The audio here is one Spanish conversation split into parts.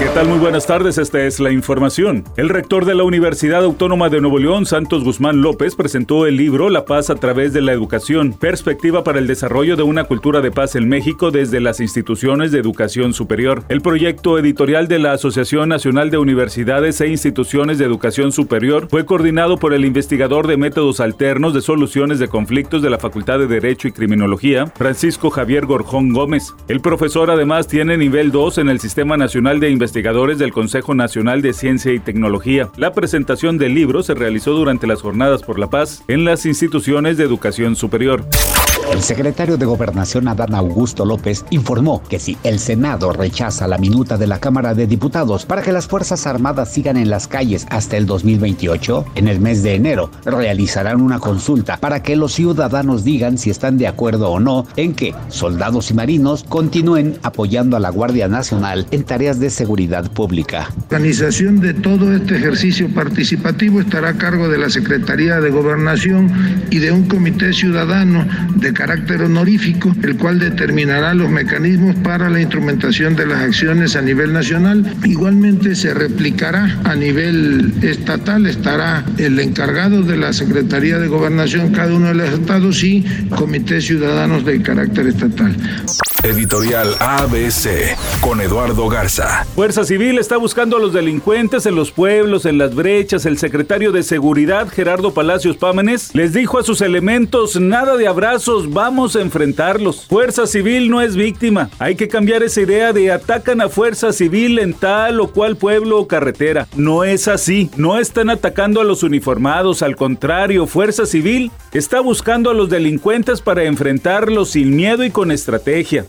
¿Qué tal? Muy buenas tardes, esta es la información. El rector de la Universidad Autónoma de Nuevo León, Santos Guzmán López, presentó el libro La paz a través de la educación, perspectiva para el desarrollo de una cultura de paz en México desde las instituciones de educación superior. El proyecto editorial de la Asociación Nacional de Universidades e Instituciones de Educación Superior fue coordinado por el investigador de métodos alternos de soluciones de conflictos de la Facultad de Derecho y Criminología, Francisco Javier Gorjón Gómez. El profesor además tiene nivel 2 en el Sistema Nacional de Investigación investigadores del Consejo Nacional de Ciencia y Tecnología. La presentación del libro se realizó durante las Jornadas por la Paz en las instituciones de educación superior. El secretario de Gobernación Adán Augusto López informó que si el Senado rechaza la minuta de la Cámara de Diputados para que las Fuerzas Armadas sigan en las calles hasta el 2028, en el mes de enero realizarán una consulta para que los ciudadanos digan si están de acuerdo o no en que soldados y marinos continúen apoyando a la Guardia Nacional en tareas de seguridad pública. La organización de todo este ejercicio participativo estará a cargo de la Secretaría de Gobernación y de un comité ciudadano de carácter honorífico, el cual determinará los mecanismos para la instrumentación de las acciones a nivel nacional. Igualmente se replicará a nivel estatal, estará el encargado de la Secretaría de Gobernación, cada uno de los estados y comités ciudadanos de carácter estatal. Editorial ABC con Eduardo Garza. Fuerza Civil está buscando a los delincuentes en los pueblos, en las brechas. El secretario de Seguridad, Gerardo Palacios Pámenes, les dijo a sus elementos, nada de abrazos, vamos a enfrentarlos. Fuerza Civil no es víctima. Hay que cambiar esa idea de atacan a Fuerza Civil en tal o cual pueblo o carretera. No es así. No están atacando a los uniformados. Al contrario, Fuerza Civil está buscando a los delincuentes para enfrentarlos sin miedo y con estrategia.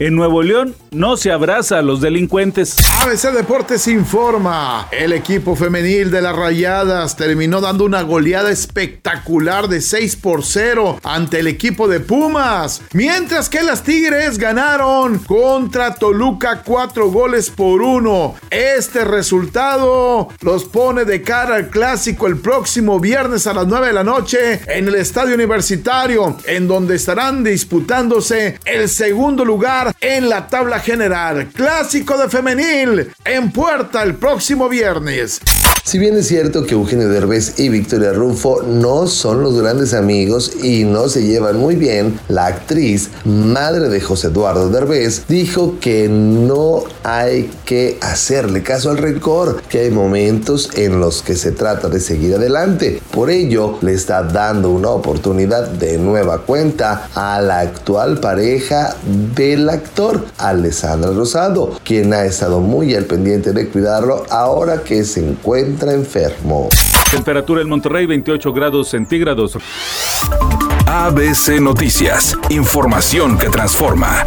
En Nuevo León no se abraza a los delincuentes. ABC Deportes informa. El equipo femenil de las Rayadas terminó dando una goleada espectacular de 6 por 0 ante el equipo de Pumas. Mientras que las Tigres ganaron contra Toluca 4 goles por 1. Este resultado los pone de cara al clásico el próximo viernes a las 9 de la noche en el Estadio Universitario, en donde estarán disputándose el segundo lugar en la tabla general. Clásico de femenil en puerta el próximo viernes. Si bien es cierto que Eugenio Derbez y Victoria Rufo no son los grandes amigos y no se llevan muy bien, la actriz, madre de José Eduardo Derbez, dijo que no hay que hacerle caso al rencor, que hay momentos en los que se trata de seguir adelante. Por ello, le está dando una oportunidad de nueva cuenta a la actual pareja del actor, Alessandra Rosado, quien ha estado muy al pendiente de cuidarlo ahora que se encuentra enfermo. Temperatura en Monterrey 28 grados centígrados. ABC Noticias, información que transforma.